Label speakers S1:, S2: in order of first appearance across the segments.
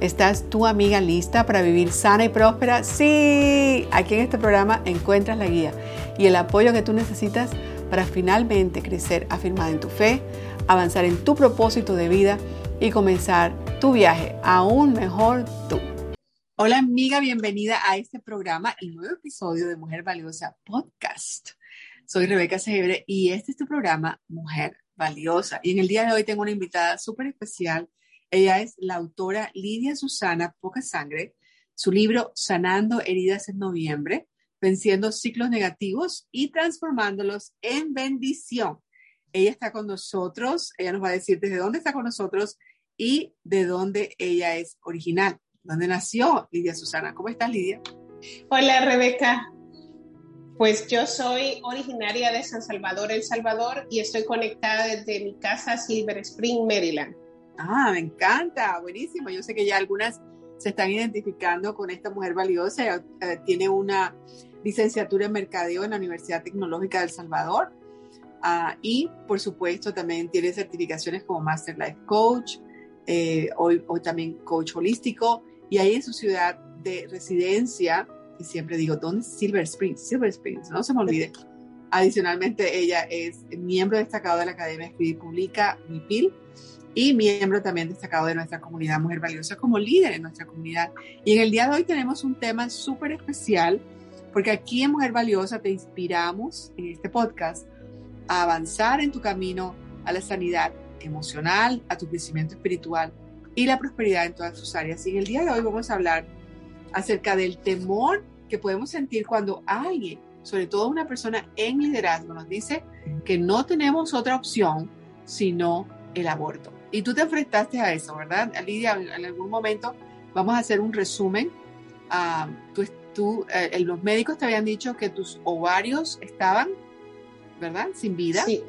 S1: ¿Estás tu amiga lista para vivir sana y próspera? Sí, aquí en este programa encuentras la guía y el apoyo que tú necesitas para finalmente crecer afirmada en tu fe, avanzar en tu propósito de vida y comenzar tu viaje aún mejor tú. Hola amiga, bienvenida a este programa y nuevo episodio de Mujer Valiosa Podcast. Soy Rebeca Segebre y este es tu programa Mujer Valiosa. Y en el día de hoy tengo una invitada súper especial ella es la autora Lidia Susana Poca Sangre, su libro Sanando Heridas en Noviembre, venciendo ciclos negativos y transformándolos en bendición. Ella está con nosotros, ella nos va a decir desde dónde está con nosotros y de dónde ella es original, dónde nació Lidia Susana. ¿Cómo estás, Lidia?
S2: Hola, Rebeca. Pues yo soy originaria de San Salvador, El Salvador, y estoy conectada desde mi casa Silver Spring, Maryland.
S1: Ah, me encanta, buenísimo. Yo sé que ya algunas se están identificando con esta mujer valiosa. Eh, tiene una licenciatura en mercadeo en la Universidad Tecnológica del Salvador. Ah, y por supuesto también tiene certificaciones como Master Life Coach, eh, hoy, también coach holístico. Y ahí en su ciudad de residencia, y siempre digo, ¿dónde Silver Springs? Silver Springs, no se me olvide. Adicionalmente, ella es miembro destacado de la Academia Escribir Publica, MIPIL, y miembro también destacado de nuestra comunidad Mujer Valiosa como líder en nuestra comunidad. Y en el día de hoy tenemos un tema súper especial porque aquí en Mujer Valiosa te inspiramos en este podcast a avanzar en tu camino a la sanidad emocional, a tu crecimiento espiritual y la prosperidad en todas sus áreas. Y en el día de hoy vamos a hablar acerca del temor que podemos sentir cuando alguien, sobre todo una persona en liderazgo, nos dice que no tenemos otra opción sino el aborto. Y tú te enfrentaste a eso, ¿verdad? Lidia, en algún momento vamos a hacer un resumen. Uh, tú, eh, los médicos te habían dicho que tus ovarios estaban, ¿verdad? Sin vida. Sí.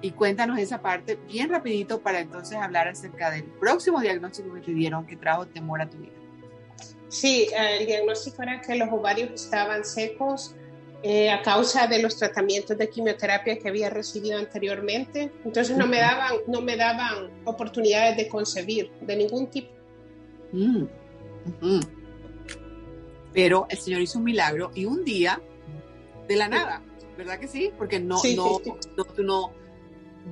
S1: Y cuéntanos esa parte bien rapidito para entonces hablar acerca del próximo diagnóstico que te dieron que trajo temor a tu vida.
S2: Sí, el diagnóstico era que los ovarios estaban secos, eh, a causa de los tratamientos de quimioterapia que había recibido anteriormente. Entonces no me daban, no me daban oportunidades de concebir de ningún tipo. Mm,
S1: Pero el Señor hizo un milagro y un día, de la nada, ¿verdad que sí? Porque no, no, no, no,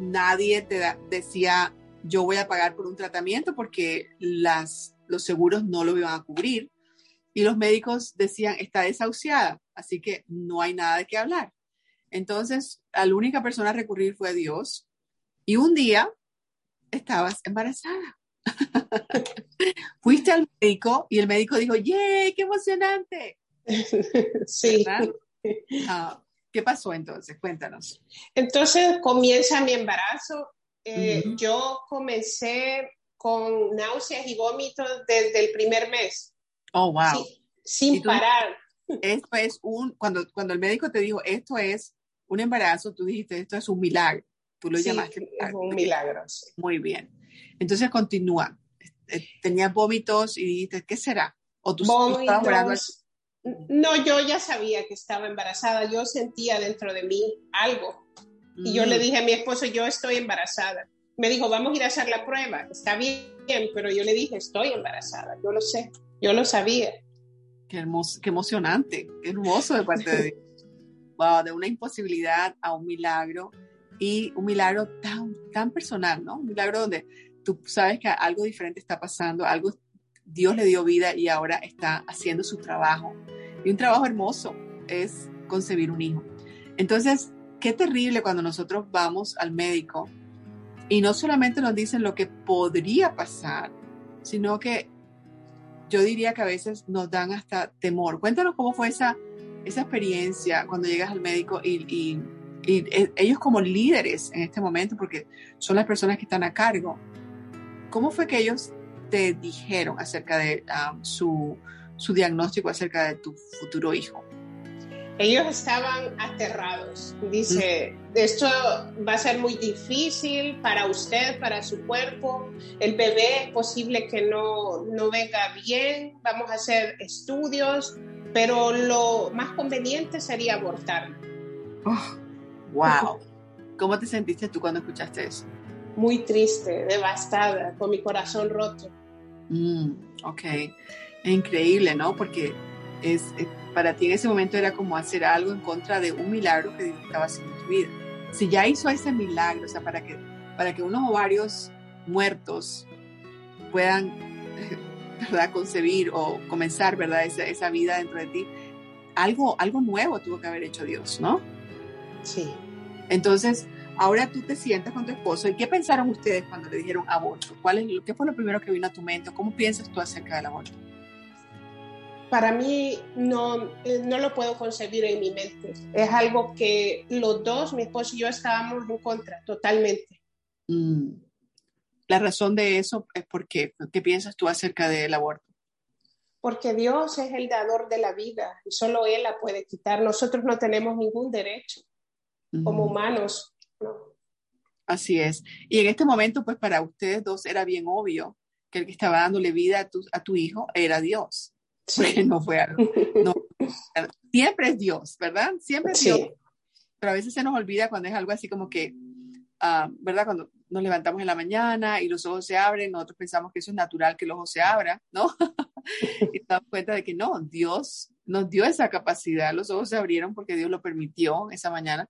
S1: nadie te decía, yo voy a pagar por un tratamiento porque las, los seguros no lo iban a cubrir. Y los médicos decían, está desahuciada así que no hay nada de qué hablar. Entonces, la única persona a recurrir fue Dios. Y un día estabas embarazada. Fuiste al médico y el médico dijo, ¡yay! ¡Qué emocionante!
S2: Sí.
S1: Ah, ¿Qué pasó entonces? Cuéntanos.
S2: Entonces comienza mi embarazo. Eh, yo comencé con náuseas y vómitos desde el primer mes.
S1: Oh, wow.
S2: sin parar
S1: esto es un, cuando, cuando el médico te dijo, esto es un embarazo, tú dijiste, esto es un milagro. Tú lo llamaste
S2: Es un milagro.
S1: Muy bien. Entonces continúa. Eh, tenías vómitos y dijiste, ¿qué será?
S2: ¿O tú, vómitos, No, yo ya sabía que estaba embarazada. Yo sentía dentro de mí algo. Y yo le mm. dije a mi esposo, yo estoy embarazada. Me dijo, vamos a ir a hacer la prueba. Está bien, pero yo le dije, estoy embarazada. Yo lo sé. Yo lo sabía.
S1: Qué hermoso, qué emocionante, qué hermoso de parte de Dios. Wow, de una imposibilidad a un milagro y un milagro tan, tan personal, ¿no? Un milagro donde tú sabes que algo diferente está pasando, algo Dios le dio vida y ahora está haciendo su trabajo. Y un trabajo hermoso es concebir un hijo. Entonces, qué terrible cuando nosotros vamos al médico y no solamente nos dicen lo que podría pasar, sino que yo diría que a veces nos dan hasta temor. Cuéntanos cómo fue esa, esa experiencia cuando llegas al médico y, e, ellos como líderes en este momento, porque son las personas que están a cargo, ¿cómo fue que ellos te dijeron acerca de um, su, su diagnóstico acerca de tu futuro hijo?
S2: Ellos estaban aterrados. Dice, esto va a ser muy difícil para usted, para su cuerpo. El bebé es posible que no, no venga bien. Vamos a hacer estudios, pero lo más conveniente sería abortar.
S1: Oh, wow. ¿Cómo te sentiste tú cuando escuchaste eso?
S2: Muy triste, devastada, con mi corazón roto.
S1: Mm, ok. Increíble, ¿no? Porque es, para ti en ese momento era como hacer algo en contra de un milagro que Dios estaba haciendo en tu vida. Si ya hizo ese milagro, o sea, para que, para que unos ovarios muertos puedan ¿verdad? concebir o comenzar ¿verdad? Esa, esa vida dentro de ti, algo, algo nuevo tuvo que haber hecho Dios, ¿no?
S2: Sí.
S1: Entonces, ahora tú te sientas con tu esposo y ¿qué pensaron ustedes cuando le dijeron aborto? ¿Cuál es, ¿Qué fue lo primero que vino a tu mente? ¿Cómo piensas tú acerca del aborto?
S2: Para mí no, eh, no lo puedo concebir en mi mente. Es algo que los dos, mi esposo y yo, estábamos en contra totalmente.
S1: Mm. La razón de eso es porque, ¿qué piensas tú acerca del aborto?
S2: Porque Dios es el dador de la vida y solo Él la puede quitar. Nosotros no tenemos ningún derecho como humanos.
S1: Así es. Y en este momento, pues para ustedes dos era bien obvio que el que estaba dándole vida a tu, a tu hijo era Dios porque no fue algo. No, siempre es Dios, ¿verdad? Siempre es Dios. Pero a veces se nos olvida cuando es algo así como que, uh, ¿verdad? Cuando nos levantamos en la mañana y los ojos se abren, nosotros pensamos que eso es natural que los ojos se abran, ¿no? y nos damos cuenta de que no, Dios nos dio esa capacidad, los ojos se abrieron porque Dios lo permitió esa mañana.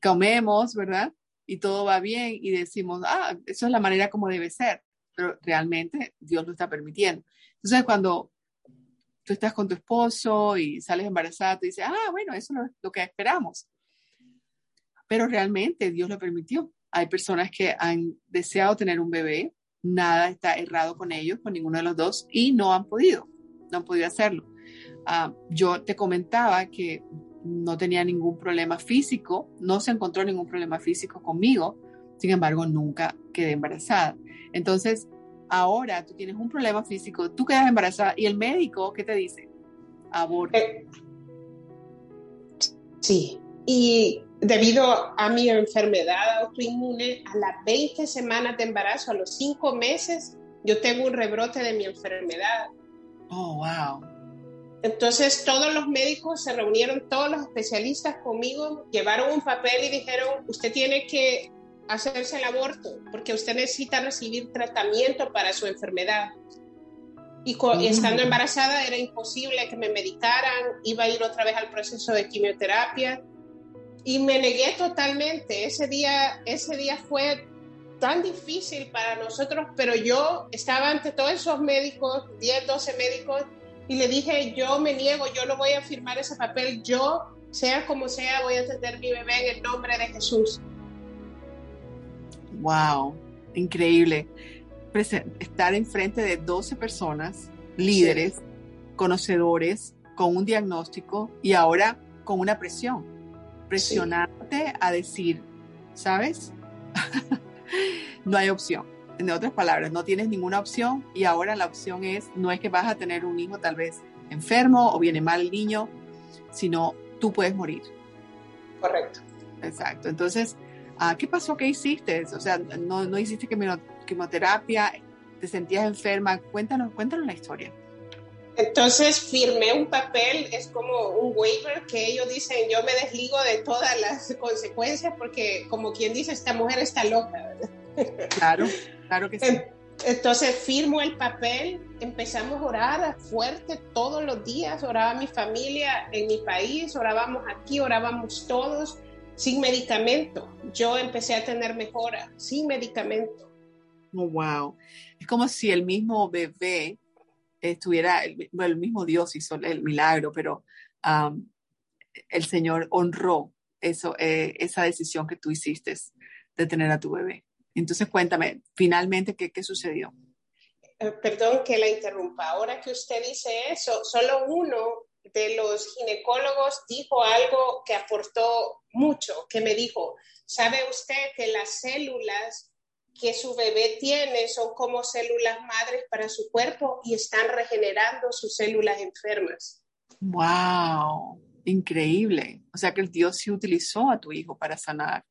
S1: Comemos, ¿verdad? Y todo va bien y decimos, ah, eso es la manera como debe ser, pero realmente Dios lo está permitiendo. Entonces, cuando tú estás con tu esposo y sales embarazada, tú dices, ah, bueno, eso es lo que esperamos. Pero realmente Dios lo permitió. Hay personas que han deseado tener un bebé, nada está errado con ellos, con ninguno de los dos, y no han podido, no han podido hacerlo. Ah, yo te comentaba que no tenía ningún problema físico, no se encontró ningún problema físico conmigo, sin embargo, nunca quedé embarazada. Entonces, Ahora tú tienes un problema físico, tú quedas embarazada y el médico, ¿qué te dice? Aborto. Eh,
S2: sí, y debido a mi enfermedad autoinmune, a las 20 semanas de embarazo, a los 5 meses, yo tengo un rebrote de mi enfermedad.
S1: Oh, wow.
S2: Entonces todos los médicos se reunieron, todos los especialistas conmigo, llevaron un papel y dijeron, usted tiene que hacerse el aborto, porque usted necesita recibir tratamiento para su enfermedad. Y, estando embarazada era imposible que me medicaran, iba a ir otra vez al proceso de quimioterapia y me negué totalmente. Ese día, ese día fue tan difícil para nosotros, pero yo estaba ante todos esos médicos, 10, 12 médicos, y le dije, yo me niego, yo no voy a firmar ese papel, yo, sea como sea, voy a tener mi bebé en el nombre de Jesús.
S1: Wow, increíble. estar enfrente de 12 personas, líderes, conocedores, con un diagnóstico y ahora con una presión. Presionarte a decir, ¿sabes? no hay opción. En otras palabras, no tienes ninguna opción y ahora la opción es, no es que vas a tener un hijo tal vez enfermo o viene mal el niño, sino tú puedes morir.
S2: Correcto.
S1: Exacto. Entonces, Ah, ¿qué pasó? ¿Qué hiciste? O sea, no, no hiciste quimioterapia, te sentías enferma. Cuéntanos, cuéntanos la historia.
S2: Entonces firmé un papel, es como un waiver que ellos dicen, yo me desligo de todas las consecuencias porque como quien dice, esta mujer está loca.
S1: Claro, claro que sí.
S2: Entonces firmo el papel, empezamos a orar fuerte todos los días, oraba mi familia en mi país, orábamos aquí, orábamos todos sin medicamento. Yo empecé a tener mejora sin medicamento.
S1: Oh, wow. Es como si el mismo bebé estuviera, el, el mismo Dios hizo el milagro, pero um, el Señor honró eso, eh, esa decisión que tú hiciste de tener a tu bebé. Entonces cuéntame, finalmente, ¿qué, qué sucedió?
S2: Eh, perdón que la interrumpa. Ahora que usted dice eso, solo uno de los ginecólogos dijo algo que aportó mucho, que me dijo, ¿sabe usted que las células que su bebé tiene son como células madres para su cuerpo y están regenerando sus células enfermas?
S1: ¡Wow! Increíble. O sea que el Dios sí utilizó a tu hijo para sanar.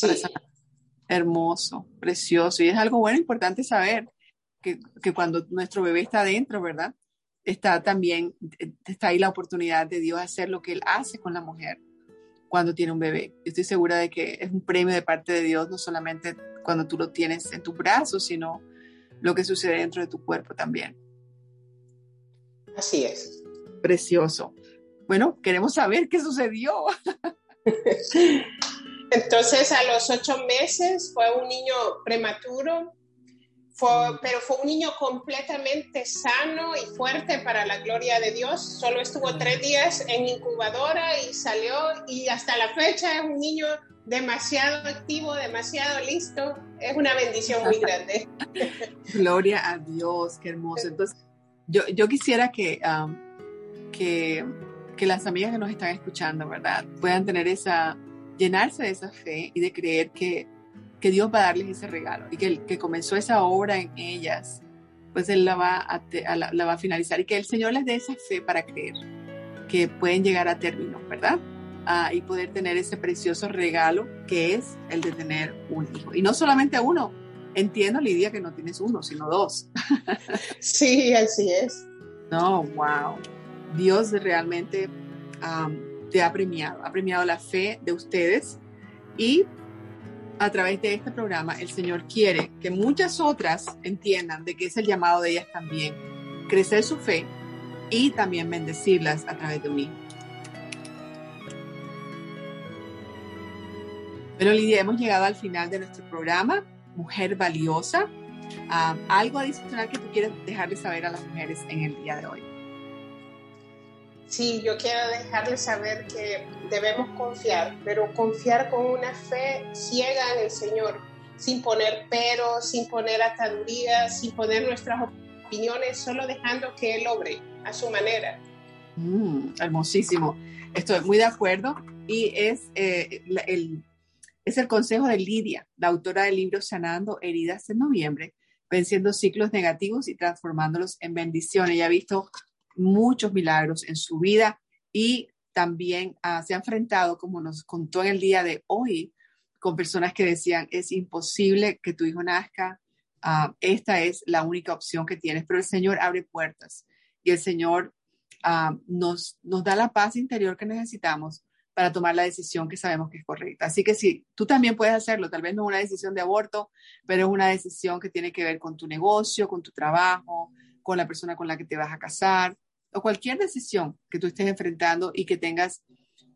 S1: Para sanar. Hermoso, precioso. Y es algo bueno, importante saber que, que cuando nuestro bebé está adentro, ¿verdad? Está también, está ahí la oportunidad de Dios hacer lo que Él hace con la mujer cuando tiene un bebé. Yo estoy segura de que es un premio de parte de Dios, no solamente cuando tú lo tienes en tus brazos, sino lo que sucede dentro de tu cuerpo también.
S2: Así es.
S1: Precioso. Bueno, queremos saber qué sucedió.
S2: Entonces, a los ocho meses fue un niño prematuro, pero fue un niño completamente sano y fuerte para la gloria de Dios. Solo estuvo tres días en incubadora y salió y hasta la fecha es un niño demasiado activo, demasiado listo. Es una bendición muy grande.
S1: Gloria a Dios, qué hermoso. Entonces, yo, yo quisiera que, um, que, que las amigas que nos están escuchando, ¿verdad? Puedan tener esa, llenarse de esa fe y de creer que que Dios va a darles ese regalo y que el que comenzó esa obra en ellas, pues Él la va a, la, va a finalizar y que el Señor les dé esa fe para creer que pueden llegar a término, ¿verdad? Ah, y poder tener ese precioso regalo que es el de tener un hijo. Y no solamente uno, entiendo Lidia que no tienes uno, sino dos.
S2: Sí, así es.
S1: No, wow. Dios realmente te ha premiado, ha premiado la fe de ustedes y a través de este programa, el Señor quiere que muchas otras entiendan de que es el llamado de ellas también, crecer su fe y también bendecirlas a través de mí. Bueno, Lidia, hemos llegado al final de nuestro programa, Mujer Valiosa. Ah, ¿Algo adicional que tú quieres dejarle saber a las mujeres en el día de hoy?
S2: Sí, yo quiero dejarles saber que debemos confiar, pero confiar con una fe ciega en el Señor, sin poner peros, sin poner atadurías, sin poner nuestras opiniones, solo dejando que Él obre a su manera.
S1: Mm, hermosísimo. Estoy muy de acuerdo y es, eh, el, es el consejo de Lidia, la autora del libro Sanando Heridas en Noviembre, venciendo ciclos negativos y transformándolos en bendiciones. Ella ha visto muchos milagros en su vida y también ah, se ha enfrentado, como nos contó en el día de hoy, con personas que decían, es imposible que tu hijo nazca, ah, esta es la única opción que tienes, pero el Señor abre puertas y el Señor ah, nos, nos da la paz interior que necesitamos para tomar la decisión que sabemos que es correcta. Así que sí, tú también puedes hacerlo, tal vez no una decisión de aborto, pero es una decisión que tiene que ver con tu negocio, con tu trabajo, con la persona con la que te vas a casar o cualquier decisión que tú estés enfrentando y que tengas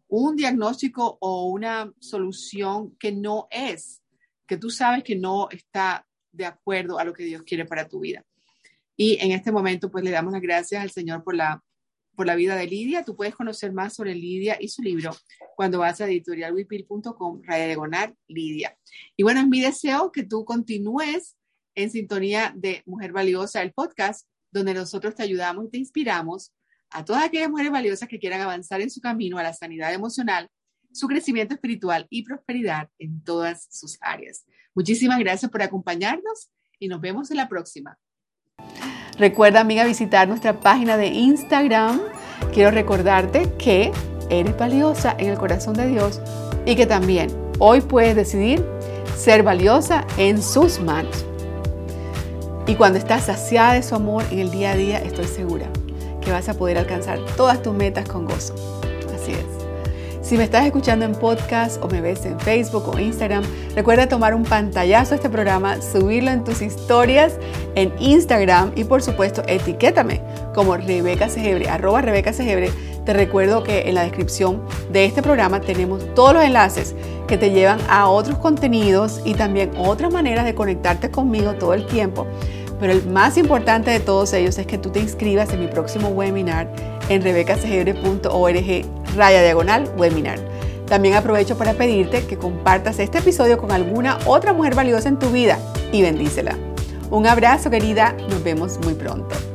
S1: un diagnóstico o una solución que no es, que tú sabes que no está de acuerdo a lo que Dios quiere para tu vida. Y en este momento, pues le damos las gracias al Señor por la, por la vida de Lidia. Tú puedes conocer más sobre Lidia y su libro cuando vas a editorialwipil.com, diagonal, Lidia. Y bueno, es mi deseo que tú continúes en sintonía de Mujer Valiosa, el podcast, donde nosotros te ayudamos y te inspiramos a todas aquellas mujeres valiosas que quieran avanzar en su camino a la sanidad emocional, su crecimiento espiritual y prosperidad en todas sus áreas. Muchísimas gracias por acompañarnos y nos vemos en la próxima. Recuerda, amiga, visitar nuestra página de Instagram. Quiero recordarte que eres valiosa en el corazón de Dios y que también hoy puedes decidir ser valiosa en sus manos. Y cuando estás saciada de su amor en el día a día, estoy segura que vas a poder alcanzar todas tus metas con gozo. Así es. Si me estás escuchando en podcast o me ves en Facebook o Instagram, recuerda tomar un pantallazo a este programa, subirlo en tus historias en Instagram y por supuesto etiquétame como Rebeca Segebre, arroba Rebeca Segebre. Te recuerdo que en la descripción de este programa tenemos todos los enlaces que te llevan a otros contenidos y también otras maneras de conectarte conmigo todo el tiempo pero el más importante de todos ellos es que tú te inscribas en mi próximo webinar en rebecasegebre.org raya diagonal webinar. También aprovecho para pedirte que compartas este episodio con alguna otra mujer valiosa en tu vida y bendícela. Un abrazo querida, nos vemos muy pronto.